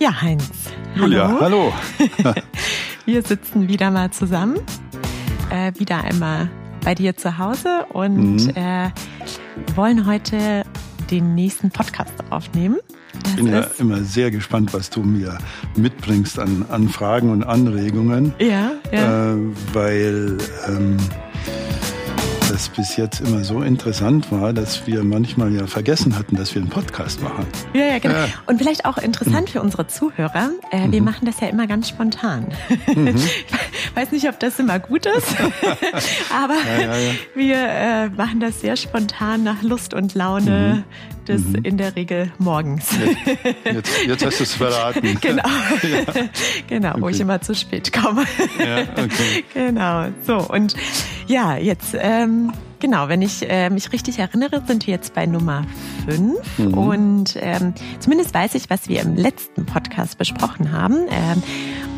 Ja, Heinz. Julia, hallo. Wir sitzen wieder mal zusammen, äh, wieder einmal bei dir zu Hause und mhm. äh, wollen heute den nächsten Podcast aufnehmen. Ich bin ja immer sehr gespannt, was du mir mitbringst an, an Fragen und Anregungen. Ja, ja. Äh, weil ähm, das bis jetzt immer so interessant war, dass wir manchmal ja vergessen hatten, dass wir einen Podcast machen. Ja, ja, genau. Äh. Und vielleicht auch interessant mhm. für unsere Zuhörer. Äh, wir mhm. machen das ja immer ganz spontan. Mhm. Ich weiß nicht, ob das immer gut ist, aber ja, ja, ja. wir äh, machen das sehr spontan nach Lust und Laune mhm. des mhm. in der Regel morgens. Jetzt, jetzt hast du es verraten. genau. Genau, okay. wo ich immer zu spät komme. Ja, okay. Genau. So, und ja, jetzt ähm, Genau, wenn ich äh, mich richtig erinnere, sind wir jetzt bei Nummer 5. Mhm. Und ähm, zumindest weiß ich, was wir im letzten Podcast besprochen haben. Ähm,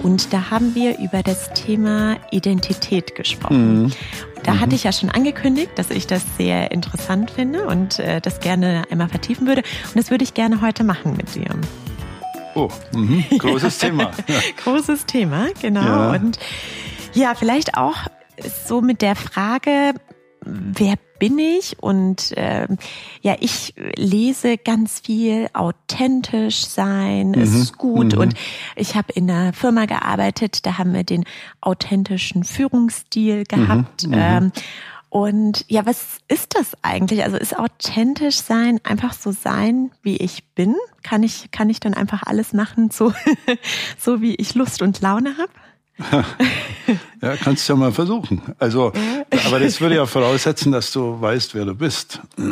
und da haben wir über das Thema Identität gesprochen. Mhm. Da mhm. hatte ich ja schon angekündigt, dass ich das sehr interessant finde und äh, das gerne einmal vertiefen würde. Und das würde ich gerne heute machen mit dir. Oh, mh, großes Thema. großes Thema, genau. Ja. Und ja, vielleicht auch so mit der Frage, wer bin ich? Und äh, ja, ich lese ganz viel authentisch sein, mhm. ist gut. Mhm. Und ich habe in einer Firma gearbeitet, da haben wir den authentischen Führungsstil gehabt. Mhm. Ähm, und ja, was ist das eigentlich? Also ist authentisch sein einfach so sein, wie ich bin? Kann ich, kann ich dann einfach alles machen, so, so wie ich Lust und Laune habe? ja, kannst du ja mal versuchen. Also, aber das würde ja voraussetzen, dass du weißt, wer du bist.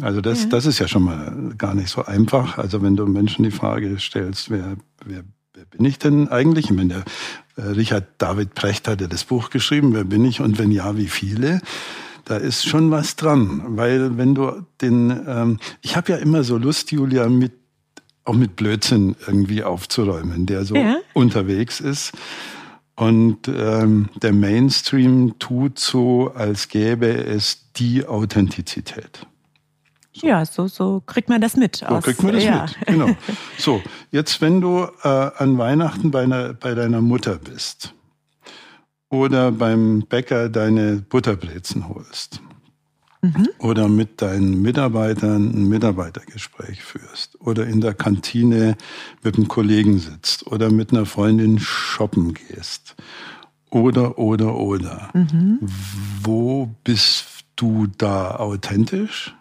Also das, das ist ja schon mal gar nicht so einfach. Also wenn du Menschen die Frage stellst, wer, wer, wer bin ich denn eigentlich? Ich meine, der äh, Richard David Precht hat ja das Buch geschrieben, wer bin ich und wenn ja, wie viele? Da ist schon was dran, weil wenn du den, ähm, ich habe ja immer so Lust, Julia, mit auch mit Blödsinn irgendwie aufzuräumen, der so ja. unterwegs ist. Und ähm, der Mainstream tut so, als gäbe es die Authentizität. So. Ja, so, so kriegt man das mit. So aus, kriegt man das ja. mit, genau. So, jetzt wenn du äh, an Weihnachten bei, einer, bei deiner Mutter bist oder beim Bäcker deine Butterbrezen holst mhm. oder mit deinen Mitarbeitern ein Mitarbeitergespräch führst oder in der Kantine mit einem Kollegen sitzt oder mit einer Freundin shoppen gehst oder, oder, oder. Mhm. Wo bist du da authentisch?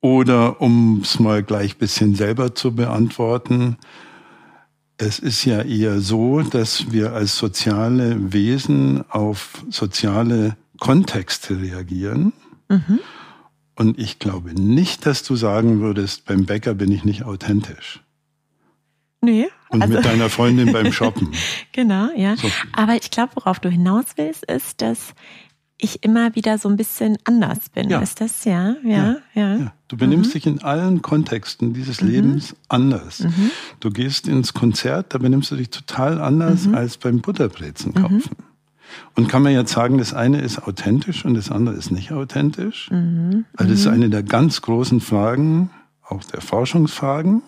Oder um es mal gleich bisschen selber zu beantworten, es ist ja eher so, dass wir als soziale Wesen auf soziale Kontexte reagieren. Mhm. Und ich glaube nicht, dass du sagen würdest, beim Bäcker bin ich nicht authentisch. Nee. Und also, mit deiner Freundin beim Shoppen. genau, ja. So. Aber ich glaube, worauf du hinaus willst, ist, dass ich immer wieder so ein bisschen anders bin. Ja. Ist das ja? Ja, ja. ja. Du benimmst mhm. dich in allen Kontexten dieses mhm. Lebens anders. Mhm. Du gehst ins Konzert, da benimmst du dich total anders mhm. als beim Butterbrezen kaufen. Mhm. Und kann man jetzt sagen, das eine ist authentisch und das andere ist nicht authentisch? Mhm. Also das ist eine der ganz großen Fragen, auch der Forschungsfragen.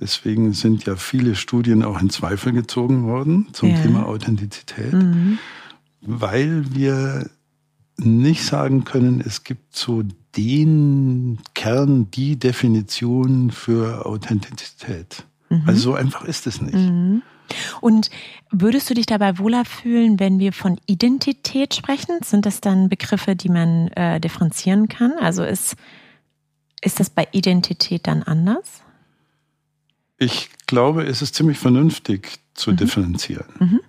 Deswegen sind ja viele Studien auch in Zweifel gezogen worden zum ja. Thema Authentizität, mhm. weil wir nicht sagen können, es gibt so den Kern, die Definition für Authentizität. Mhm. Also so einfach ist es nicht. Und würdest du dich dabei wohler fühlen, wenn wir von Identität sprechen? Sind das dann Begriffe, die man äh, differenzieren kann? Also ist, ist das bei Identität dann anders? Ich glaube, es ist ziemlich vernünftig zu mhm. differenzieren. Mhm.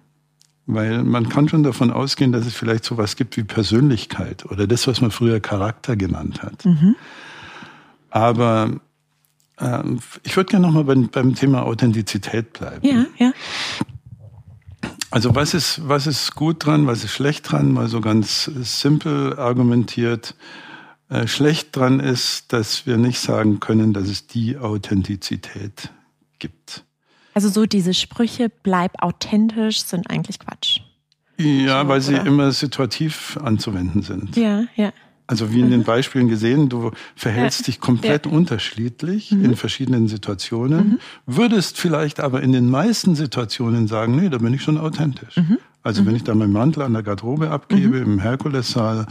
Weil man kann schon davon ausgehen, dass es vielleicht so etwas gibt wie Persönlichkeit oder das, was man früher Charakter genannt hat. Mhm. Aber ähm, ich würde gerne nochmal beim, beim Thema Authentizität bleiben. Ja, ja. Also was ist, was ist gut dran, was ist schlecht dran? Mal so ganz simpel argumentiert. Äh, schlecht dran ist, dass wir nicht sagen können, dass es die Authentizität gibt. Also so diese Sprüche, bleib authentisch, sind eigentlich Quatsch. Ja, so, weil sie oder? immer situativ anzuwenden sind. Ja, ja. Also wie in den Beispielen gesehen, du verhältst dich komplett ja. unterschiedlich mhm. in verschiedenen Situationen, mhm. würdest vielleicht aber in den meisten Situationen sagen, nee, da bin ich schon authentisch. Mhm. Also wenn mhm. ich da meinen Mantel an der Garderobe abgebe, mhm. im Herkulessaal,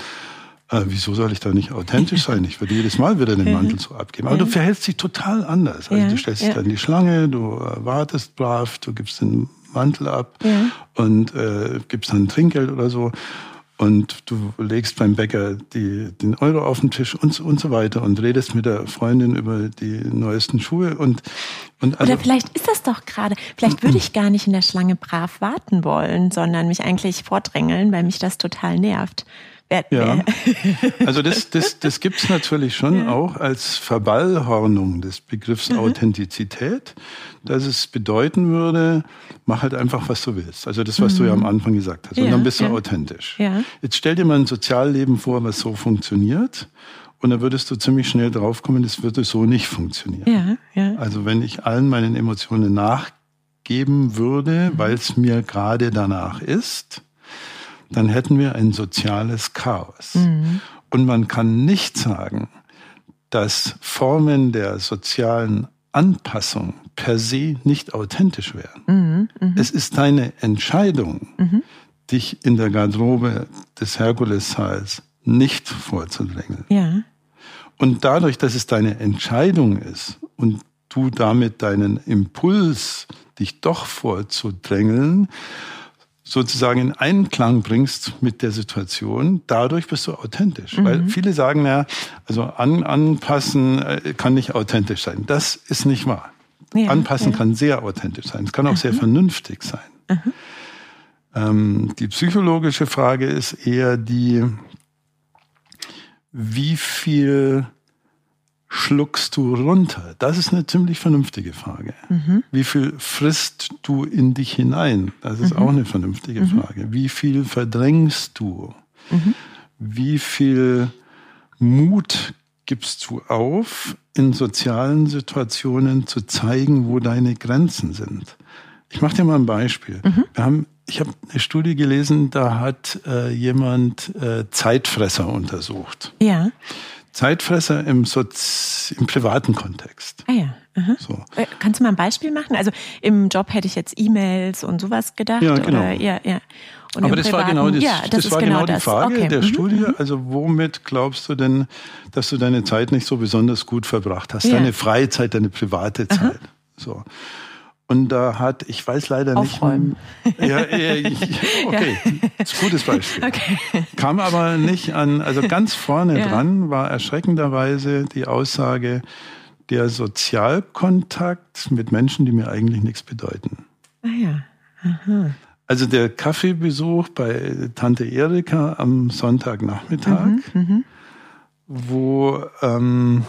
äh, wieso soll ich da nicht authentisch sein? Ich würde jedes Mal wieder den Mantel so abgeben. Aber du verhältst dich total anders. Also du stellst dich dann in die Schlange, du wartest brav, du gibst den Mantel ab und äh, gibst dann Trinkgeld oder so und du legst beim Bäcker die, den Euro auf den Tisch und, und so weiter und redest mit der Freundin über die neuesten Schuhe und, und also Oder vielleicht ist das doch gerade, vielleicht würde ich gar nicht in der Schlange brav warten wollen, sondern mich eigentlich vordrängeln, weil mich das total nervt. Ja, also das, das, das gibt's natürlich schon ja. auch als Verballhornung des Begriffs mhm. Authentizität, dass es bedeuten würde, mach halt einfach, was du willst. Also das, was mhm. du ja am mhm. Anfang gesagt hast. Und ja, dann bist du ja. authentisch. Ja. Jetzt stell dir mal ein Sozialleben vor, was so funktioniert. Und dann würdest du ziemlich schnell draufkommen, das würde so nicht funktionieren. Ja, ja. Also wenn ich allen meinen Emotionen nachgeben würde, mhm. weil es mir gerade danach ist, dann hätten wir ein soziales Chaos. Mhm. Und man kann nicht sagen, dass Formen der sozialen Anpassung per se nicht authentisch wären. Mhm, mh. Es ist deine Entscheidung, mhm. dich in der Garderobe des Herkulessaals nicht vorzudrängeln. Ja. Und dadurch, dass es deine Entscheidung ist und du damit deinen Impuls, dich doch vorzudrängeln, sozusagen in Einklang bringst mit der Situation, dadurch bist du authentisch. Mhm. Weil viele sagen ja, also an, anpassen äh, kann nicht authentisch sein. Das ist nicht wahr. Ja, anpassen ja. kann sehr authentisch sein. Es kann auch mhm. sehr vernünftig sein. Mhm. Ähm, die psychologische Frage ist eher die, wie viel schluckst du runter? Das ist eine ziemlich vernünftige Frage. Mhm. Wie viel frisst du in dich hinein? Das ist mhm. auch eine vernünftige mhm. Frage. Wie viel verdrängst du? Mhm. Wie viel Mut gibst du auf, in sozialen Situationen zu zeigen, wo deine Grenzen sind? Ich mache dir mal ein Beispiel. Mhm. Wir haben, ich habe eine Studie gelesen, da hat äh, jemand äh, Zeitfresser untersucht. Ja. Zeitfresser im, Sozi im privaten Kontext. Ah ja. So. Äh, kannst du mal ein Beispiel machen? Also im Job hätte ich jetzt E-Mails und sowas gedacht. Ja, genau. Oder, ja, ja. Und Aber das privaten, war genau, das, ja, das, das war genau, genau die Frage okay. der mhm. Studie. Mhm. Also womit glaubst du denn, dass du deine Zeit nicht so besonders gut verbracht hast? Ja. Deine Freizeit, deine private Zeit. Aha. So. Und da hat, ich weiß leider Aufräumen. nicht. Ja, ja, okay, ist gutes Beispiel. Okay. Kam aber nicht an, also ganz vorne ja. dran war erschreckenderweise die Aussage, der Sozialkontakt mit Menschen, die mir eigentlich nichts bedeuten. Ah ja. Aha. Also der Kaffeebesuch bei Tante Erika am Sonntagnachmittag, mhm, mhm. wo ähm,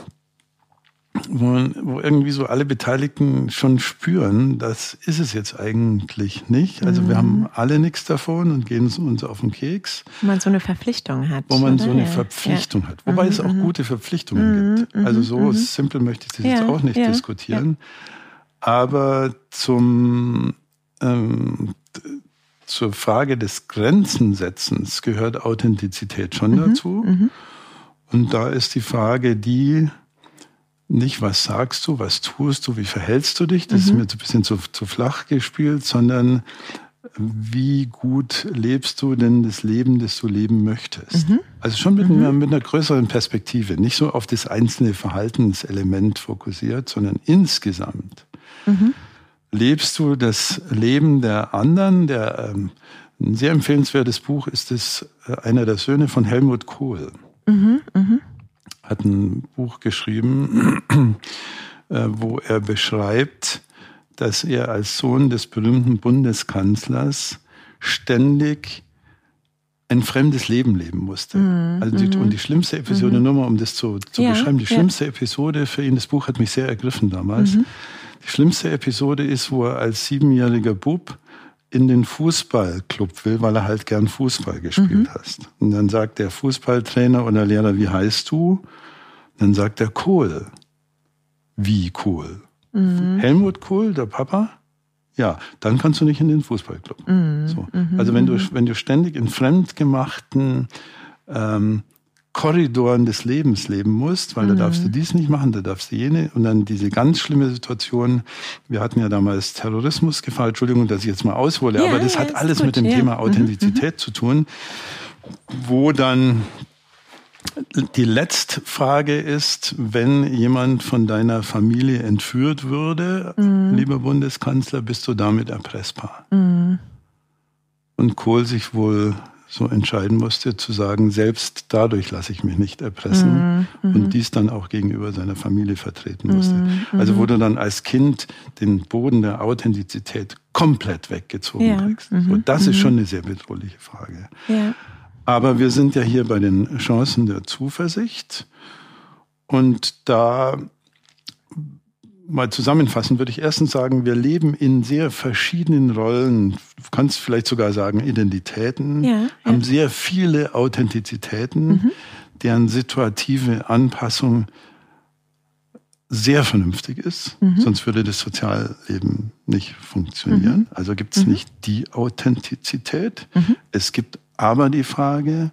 wo, wo irgendwie so alle Beteiligten schon spüren, das ist es jetzt eigentlich nicht. Also mhm. wir haben alle nichts davon und gehen uns auf den Keks. Wo man so eine Verpflichtung hat. Wo man oder? so eine Verpflichtung ja. hat. Wobei mhm. es auch mhm. gute Verpflichtungen mhm. gibt. Mhm. Also so mhm. simpel möchte ich das ja. jetzt auch nicht diskutieren. Aber zum, ähm, zur Frage des Grenzensetzens gehört Authentizität schon dazu. Und da ist die Frage die, nicht, was sagst du, was tust du, wie verhältst du dich, das mhm. ist mir ein bisschen zu, zu flach gespielt, sondern wie gut lebst du denn das Leben, das du leben möchtest? Mhm. Also schon mit, mhm. einer, mit einer größeren Perspektive, nicht so auf das einzelne Verhaltenselement fokussiert, sondern insgesamt. Mhm. Lebst du das Leben der anderen? Der, ähm, ein sehr empfehlenswertes Buch ist es, äh, einer der Söhne von Helmut Kohl. Mhm, mh hat ein Buch geschrieben, äh, wo er beschreibt, dass er als Sohn des berühmten Bundeskanzlers ständig ein fremdes Leben leben musste. Mhm. Also die, mhm. und die schlimmste Episode, mhm. nur mal um das zu, zu ja, beschreiben, die schlimmste ja. Episode für ihn, das Buch hat mich sehr ergriffen damals. Mhm. Die schlimmste Episode ist, wo er als siebenjähriger Bub in den Fußballclub will, weil er halt gern Fußball gespielt mhm. hat. Und dann sagt der Fußballtrainer oder Lehrer, wie heißt du? Dann sagt er Kohl. Wie Kohl? Mhm. Helmut Kohl, der Papa? Ja, dann kannst du nicht in den Fußballclub. Mhm. So. Mhm. Also wenn du, mhm. wenn du ständig in fremdgemachten ähm, Korridoren des Lebens leben musst, weil mhm. da darfst du dies nicht machen, da darfst du jene. Und dann diese ganz schlimme Situation. Wir hatten ja damals Terrorismusgefahr. Entschuldigung, dass ich jetzt mal aushole, ja, aber das ja, hat alles gut, mit dem ja. Thema mhm, Authentizität mhm. zu tun, wo dann die letzte Frage ist, wenn jemand von deiner Familie entführt würde, mhm. lieber Bundeskanzler, bist du damit erpressbar? Mhm. Und Kohl sich wohl so entscheiden musste, zu sagen, selbst dadurch lasse ich mich nicht erpressen mhm. und dies dann auch gegenüber seiner Familie vertreten musste. Mhm. Also wo du dann als Kind den Boden der Authentizität komplett weggezogen ja. kriegst. So, das ist schon eine sehr bedrohliche Frage. Ja. Aber wir sind ja hier bei den Chancen der Zuversicht. Und da mal zusammenfassen würde ich erstens sagen, wir leben in sehr verschiedenen Rollen, du kannst vielleicht sogar sagen Identitäten, ja, haben sehr viele Authentizitäten, mhm. deren situative Anpassung sehr vernünftig ist, mhm. sonst würde das Sozialleben nicht funktionieren. Mhm. Also gibt es mhm. nicht die Authentizität, mhm. es gibt aber die Frage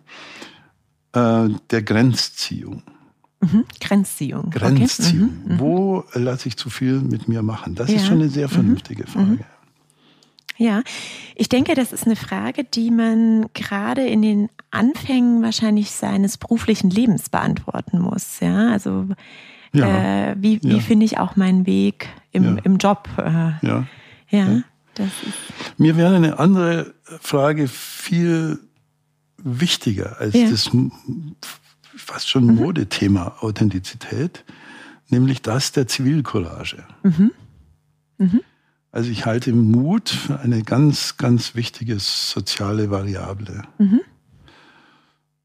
äh, der Grenzziehung. Mhm. Grenzziehung. Grenzziehung. Okay. Mhm. mhm. Wo lasse ich zu viel mit mir machen? Das ja. ist schon eine sehr vernünftige mhm. Frage. Ja, ich denke, das ist eine Frage, die man gerade in den Anfängen wahrscheinlich seines beruflichen Lebens beantworten muss. Ja, also ja. Äh, wie, wie ja. finde ich auch meinen Weg im, im Job? Äh, ja. ja. Mir wäre eine andere Frage viel wichtiger als ja. das fast schon mhm. Modethema Authentizität, nämlich das der Zivilcourage. Mhm. Mhm. Also ich halte Mut für eine ganz, ganz wichtige soziale Variable. Mhm.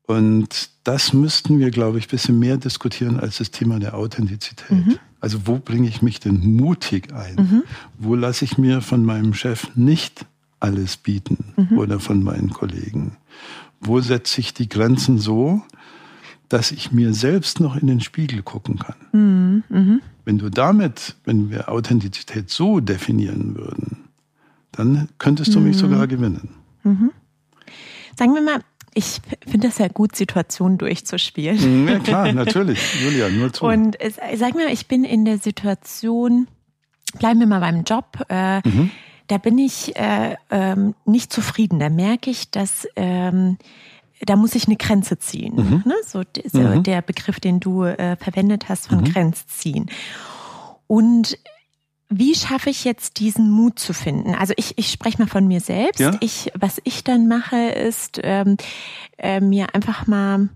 Und das müssten wir, glaube ich, ein bisschen mehr diskutieren als das Thema der Authentizität. Mhm. Also wo bringe ich mich denn mutig ein? Wo lasse ich mir von meinem Chef nicht alles bieten oder von meinen Kollegen? wo setze ich die Grenzen so, dass ich mir selbst noch in den Spiegel gucken kann. Mhm. Mhm. Wenn du damit, wenn wir Authentizität so definieren würden, dann könntest du mhm. mich sogar gewinnen. Mhm. Sagen wir mal, ich finde das ja gut, Situationen durchzuspielen. Mhm, ja klar, natürlich, Julia, nur zu. Und sag mal, ich bin in der Situation, bleiben wir mal beim Job. Äh, mhm da bin ich äh, ähm, nicht zufrieden. Da merke ich, dass ähm, da muss ich eine Grenze ziehen. Mhm. Ne? So, so mhm. der Begriff, den du äh, verwendet hast von mhm. Grenzziehen. Und wie schaffe ich jetzt diesen Mut zu finden? Also ich, ich spreche mal von mir selbst. Ja? Ich, was ich dann mache, ist ähm, äh, mir einfach mal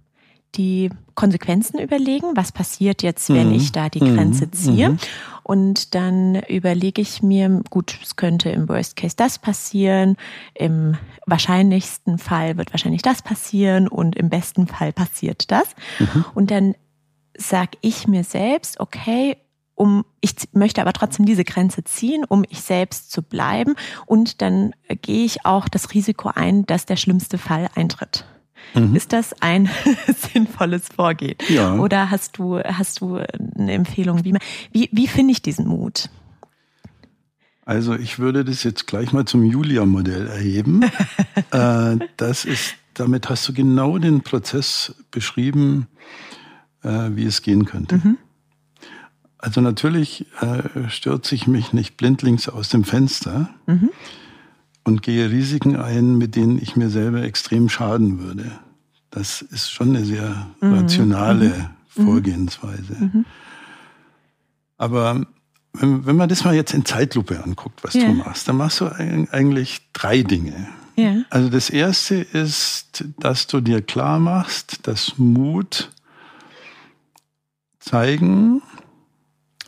die Konsequenzen überlegen, was passiert jetzt, wenn mhm. ich da die Grenze mhm. ziehe. Und dann überlege ich mir, gut, es könnte im Worst Case das passieren, im wahrscheinlichsten Fall wird wahrscheinlich das passieren und im besten Fall passiert das. Mhm. Und dann sag ich mir selbst, okay, um ich möchte aber trotzdem diese Grenze ziehen, um ich selbst zu bleiben und dann gehe ich auch das Risiko ein, dass der schlimmste Fall eintritt. Mhm. Ist das ein sinnvolles Vorgehen? Ja. Oder hast du, hast du eine Empfehlung? Wie, wie, wie finde ich diesen Mut? Also ich würde das jetzt gleich mal zum Julia-Modell erheben. äh, das ist, damit hast du genau den Prozess beschrieben, äh, wie es gehen könnte. Mhm. Also natürlich äh, stürze ich mich nicht blindlings aus dem Fenster. Mhm und gehe Risiken ein, mit denen ich mir selber extrem schaden würde. Das ist schon eine sehr mhm. rationale mhm. Vorgehensweise. Mhm. Aber wenn, wenn, man das mal jetzt in Zeitlupe anguckt, was ja. du machst, dann machst du eigentlich drei Dinge. Ja. Also das erste ist, dass du dir klar machst, dass Mut zeigen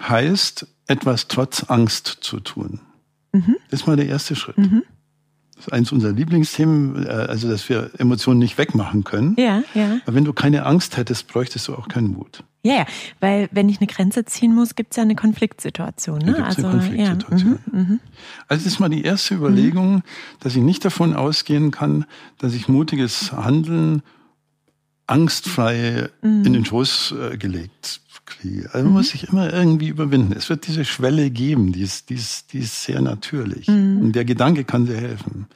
heißt, etwas trotz Angst zu tun. Mhm. Das ist mal der erste Schritt. Mhm. Das ist eins unserer Lieblingsthemen, äh, also dass wir Emotionen nicht wegmachen können. Ja, ja. Aber wenn du keine Angst hättest, bräuchtest du auch keinen Mut. Ja, ja. weil wenn ich eine Grenze ziehen muss, gibt es ja eine Konfliktsituation. Ne? Also, eine Konfliktsituation. Ja. Mhm, mhm, also das ist mal die erste Überlegung, mhm. dass ich nicht davon ausgehen kann, dass ich mutiges Handeln angstfrei mhm. in den Schoß äh, gelegt kriege. Also man muss sich immer irgendwie überwinden. Es wird diese Schwelle geben, die ist, die ist, die ist sehr natürlich. Mhm. Und der Gedanke kann sehr helfen.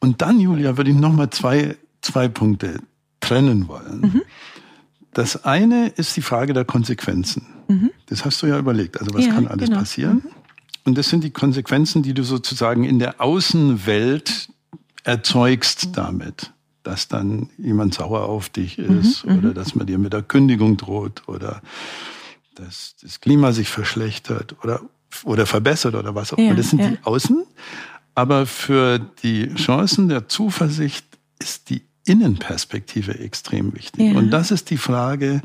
Und dann, Julia, würde ich nochmal zwei, zwei Punkte trennen wollen. Mhm. Das eine ist die Frage der Konsequenzen. Mhm. Das hast du ja überlegt. Also was ja, kann alles genau. passieren? Mhm. Und das sind die Konsequenzen, die du sozusagen in der Außenwelt erzeugst damit. Dass dann jemand sauer auf dich mhm, ist mhm, oder dass man dir mit der Kündigung droht oder dass das Klima sich verschlechtert oder, oder verbessert oder was auch immer. Ja, das sind ja. die Außen. Aber für die Chancen der Zuversicht ist die Innenperspektive extrem wichtig. Ja. Und das ist die Frage,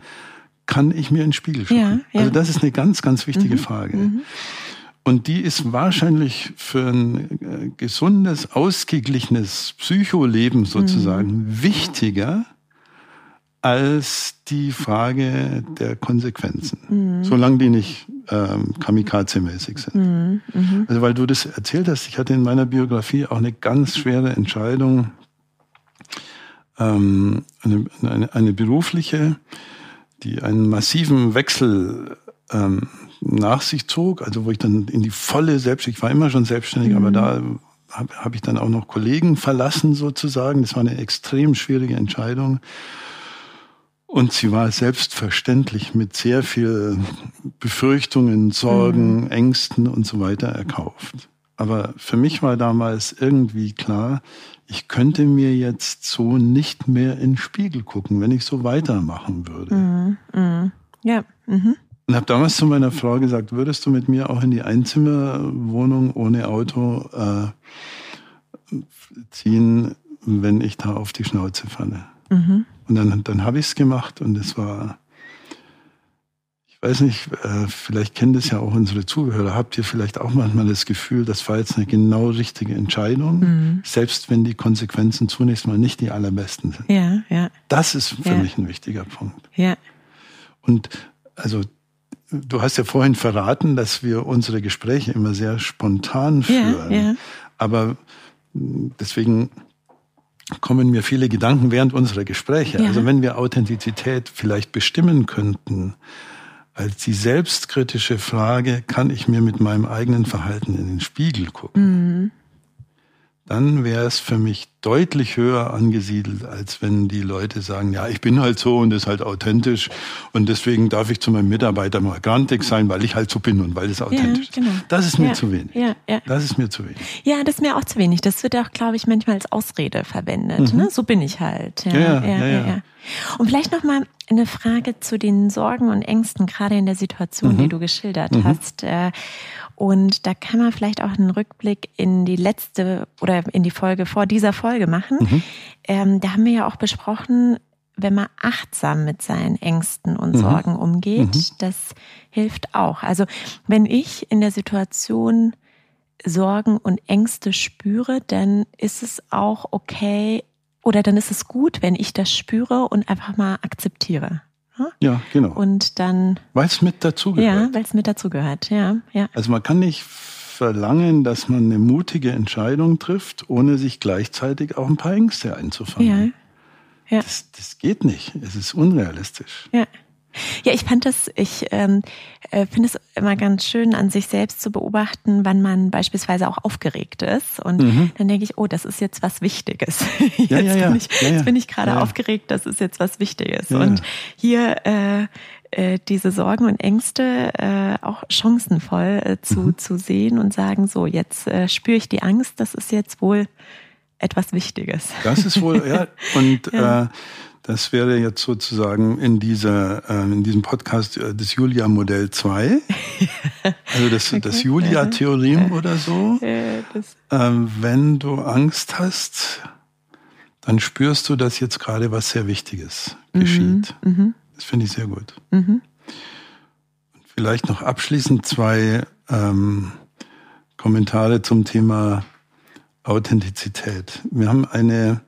kann ich mir einen Spiegel schauen? Also das ist eine ganz, ganz wichtige mhm. Frage. Mhm. Und die ist wahrscheinlich für ein äh, gesundes, ausgeglichenes Psycholeben sozusagen mhm. wichtiger als die Frage der Konsequenzen, mhm. solange die nicht ähm, kamikaze-mäßig sind. Mhm. mhm. Also weil du das erzählt hast, ich hatte in meiner Biografie auch eine ganz schwere Entscheidung, ähm, eine, eine, eine berufliche, die einen massiven Wechsel ähm, nach sich zog, also wo ich dann in die volle Selbstständigkeit, ich war immer schon selbstständig, mhm. aber da habe hab ich dann auch noch Kollegen verlassen sozusagen. Das war eine extrem schwierige Entscheidung. Und sie war selbstverständlich mit sehr viel Befürchtungen, Sorgen, mhm. Ängsten und so weiter erkauft. Aber für mich war damals irgendwie klar, ich könnte mir jetzt so nicht mehr in den Spiegel gucken, wenn ich so weitermachen würde. Mhm. Mhm. Ja. Mhm. Und habe damals zu meiner Frau gesagt, würdest du mit mir auch in die Einzimmerwohnung ohne Auto äh, ziehen, wenn ich da auf die Schnauze falle? Mhm. Und dann, dann habe ich es gemacht und es war ich weiß nicht, äh, vielleicht kennen das ja auch unsere Zuhörer. Habt ihr vielleicht auch manchmal das Gefühl, das war jetzt eine genau richtige Entscheidung, mhm. selbst wenn die Konsequenzen zunächst mal nicht die allerbesten sind? Ja, ja. Das ist für ja. mich ein wichtiger Punkt. Ja. Und also du hast ja vorhin verraten, dass wir unsere Gespräche immer sehr spontan führen. Ja, ja. Aber deswegen kommen mir viele Gedanken während unserer Gespräche. Ja. Also wenn wir Authentizität vielleicht bestimmen könnten, als die selbstkritische Frage, kann ich mir mit meinem eigenen Verhalten in den Spiegel gucken? Mhm. Dann wäre es für mich deutlich höher angesiedelt, als wenn die Leute sagen, ja, ich bin halt so und ist halt authentisch und deswegen darf ich zu meinem Mitarbeiter mal grantig sein, weil ich halt so bin und weil es authentisch ja, genau. ist. Das ist mir ja, zu wenig. Ja, ja. Das ist mir zu wenig. Ja, das ist mir auch zu wenig. Das wird auch, glaube ich, manchmal als Ausrede verwendet. Mhm. Ne? So bin ich halt. Ja, ja, ja. Und vielleicht noch mal eine Frage zu den Sorgen und Ängsten, gerade in der Situation, mhm. die du geschildert mhm. hast. Und da kann man vielleicht auch einen Rückblick in die letzte oder in die Folge vor dieser Folge machen. Mhm. Ähm, da haben wir ja auch besprochen, wenn man achtsam mit seinen Ängsten und mhm. Sorgen umgeht, mhm. das hilft auch. Also wenn ich in der Situation Sorgen und Ängste spüre, dann ist es auch okay oder dann ist es gut, wenn ich das spüre und einfach mal akzeptiere. Ja, genau. Und dann. Weil es mit dazugehört. Ja, weil es mit dazugehört, ja, ja. Also man kann nicht verlangen, dass man eine mutige Entscheidung trifft, ohne sich gleichzeitig auch ein paar Ängste einzufangen. Ja. ja. Das, das geht nicht. Es ist unrealistisch. Ja. Ja, ich fand das, ich ähm, äh, finde es immer ganz schön, an sich selbst zu beobachten, wann man beispielsweise auch aufgeregt ist. Und mhm. dann denke ich, oh, das ist jetzt was Wichtiges. jetzt ja, ja, ja. bin ich, ja, bin ich gerade aufgeregt, das ist jetzt was Wichtiges. Und hier äh, äh, diese Sorgen und Ängste äh, auch chancenvoll äh, zu, mhm. zu sehen und sagen, so, jetzt äh, spüre ich die Angst, das ist jetzt wohl etwas Wichtiges. Das ist wohl, ja. Und. Äh, das wäre jetzt sozusagen in dieser, äh, in diesem Podcast äh, das Julia-Modell 2. Also das, okay. das Julia-Theorem oder so. Ähm, wenn du Angst hast, dann spürst du, dass jetzt gerade was sehr Wichtiges mhm. geschieht. Mhm. Das finde ich sehr gut. Mhm. Vielleicht noch abschließend zwei ähm, Kommentare zum Thema Authentizität. Wir haben eine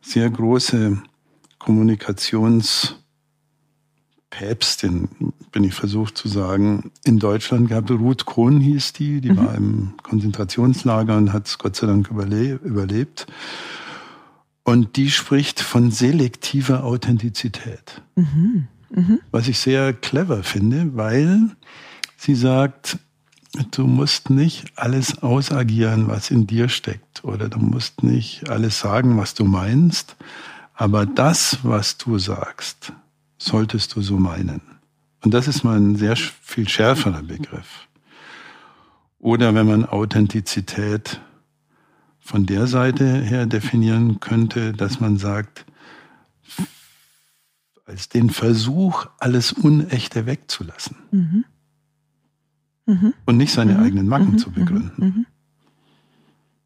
sehr große Kommunikationspäpstin, bin ich versucht zu sagen, in Deutschland gab. Ruth Kohn hieß die, die mhm. war im Konzentrationslager und hat es Gott sei Dank überlebt. Und die spricht von selektiver Authentizität. Mhm. Mhm. Was ich sehr clever finde, weil sie sagt, du musst nicht alles ausagieren, was in dir steckt, oder du musst nicht alles sagen, was du meinst, Aber das, was du sagst, solltest du so meinen. Und das ist mal ein sehr viel schärferer Begriff. Oder wenn man Authentizität von der Seite her definieren könnte, dass man sagt, als den Versuch, alles Unechte wegzulassen. Mhm. Mhm. Und nicht seine mhm. eigenen Macken mhm. zu begründen.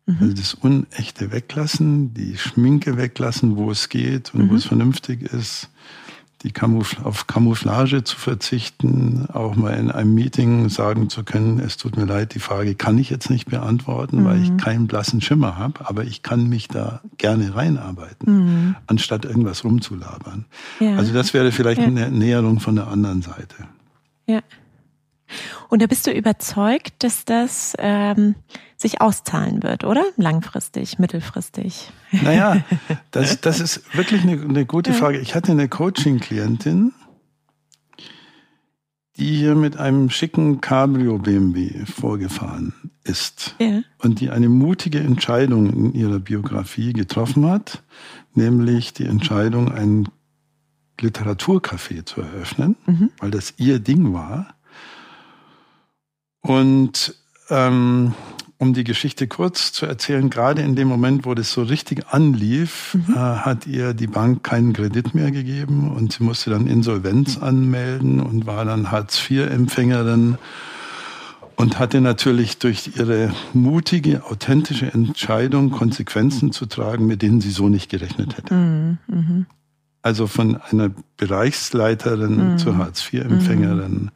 Mhm. Mhm. Also das Unechte weglassen, die Schminke weglassen, wo es geht und wo es vernünftig ist die Camoufl auf Camouflage zu verzichten, auch mal in einem Meeting sagen zu können, es tut mir leid, die Frage kann ich jetzt nicht beantworten, mhm. weil ich mhm. keinen blassen Schimmer habe, aber ich kann mich da gerne reinarbeiten, mhm. anstatt irgendwas rumzulabern. Ja. Also das wäre vielleicht ja. eine Näherung von der anderen Seite. Ja. Und da bist du überzeugt, dass das ähm, sich auszahlen wird, oder? Langfristig, mittelfristig? Naja, das, das ist wirklich eine, eine gute Frage. Ich hatte eine Coaching-Klientin, die hier mit einem schicken Cabrio BMW vorgefahren ist ja. und die eine mutige Entscheidung in ihrer Biografie getroffen hat, nämlich die Entscheidung, ein Literaturcafé zu eröffnen, mhm. weil das ihr Ding war. Und ähm, um die Geschichte kurz zu erzählen, gerade in dem Moment, wo das so richtig anlief, mhm. äh, hat ihr die Bank keinen Kredit mehr gegeben und sie musste dann Insolvenz mhm. anmelden und war dann Hartz-IV-Empfängerin und hatte natürlich durch ihre mutige, authentische Entscheidung Konsequenzen zu tragen, mit denen sie so nicht gerechnet hätte. Mhm. mhm. Also von einer Bereichsleiterin mhm. zur Hartz-IV-Empfängerin mhm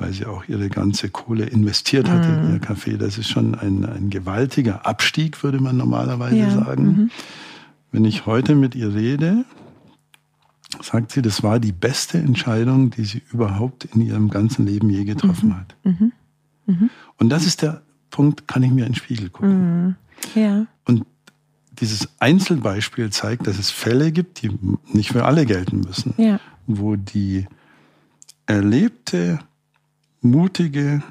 weil sie auch ihre ganze Kohle investiert hat mhm. in ihr Café. Das ist schon ein, ein gewaltiger Abstieg, würde man normalerweise ja. sagen. Mhm. Wenn ich heute mit ihr rede, sagt sie, das war die beste Entscheidung, die sie überhaupt in ihrem ganzen Leben je getroffen mhm. hat. Mhm. Mhm. Und das ist der Punkt, kann ich mir in den Spiegel gucken. Mhm. Ja. Und dieses Einzelbeispiel zeigt, dass es Fälle gibt, die nicht für alle gelten müssen, ja. wo die erlebte mutige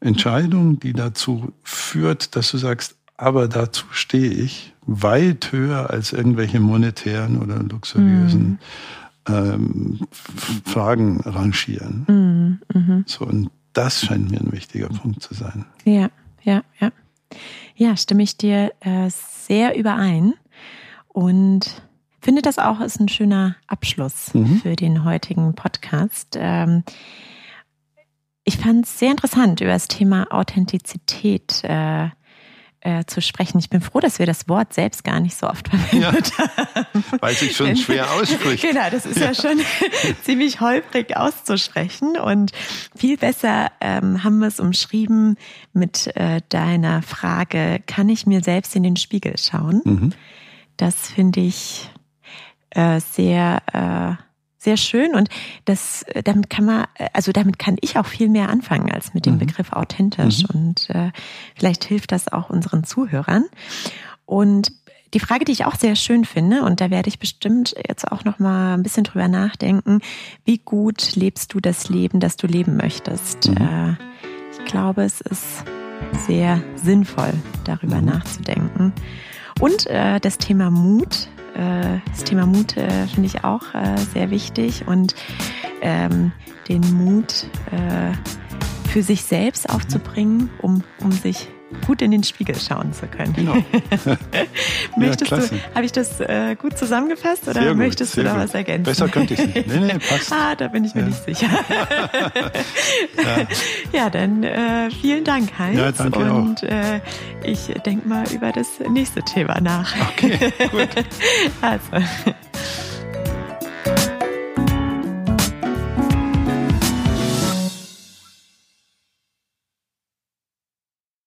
Entscheidung, die dazu führt, dass du sagst, aber dazu stehe ich weit höher als irgendwelche monetären oder luxuriösen mhm. ähm, Fragen rangieren. Mhm. Mhm. So, und das scheint mir ein wichtiger Punkt zu sein. Ja, ja, ja. Ja, stimme ich dir äh, sehr überein. Und finde das auch ist ein schöner Abschluss mhm. für den heutigen Podcast. Ähm, ich fand es sehr interessant, über das Thema Authentizität äh, äh, zu sprechen. Ich bin froh, dass wir das Wort selbst gar nicht so oft verwendet ja, haben. Weil sich schon schwer ausspricht. genau, das ist ja schon ziemlich holprig auszusprechen. Und viel besser ähm, haben wir es umschrieben mit äh, deiner Frage, kann ich mir selbst in den Spiegel schauen? Mhm. Das finde ich äh, sehr äh, sehr schön und das äh, damit kann man also damit kann ich auch viel mehr anfangen als mit dem mhm. Begriff authentisch mhm. und äh, vielleicht hilft das auch unseren Zuhörern und die Frage, die ich auch sehr schön finde, und da werde ich bestimmt jetzt auch noch mal ein bisschen drüber nachdenken: Wie gut lebst du das Leben, das du leben möchtest? Mhm. Äh, ich glaube, es ist sehr sinnvoll, darüber mhm. nachzudenken. Und äh, das Thema Mut äh, das Thema Mut äh, finde ich auch äh, sehr wichtig und ähm, den Mut für sich selbst aufzubringen, um, um sich gut in den Spiegel schauen zu können. Genau. möchtest ja, du, habe ich das äh, gut zusammengefasst oder gut, möchtest du da gut. was ergänzen? Besser könnte ich es nicht. Nee, nee, passt. ah, da bin ich mir ja. nicht sicher. ja. ja. dann äh, vielen Dank, Heinz. Ja, danke Und äh, ich denke mal über das nächste Thema nach. Okay, gut. also.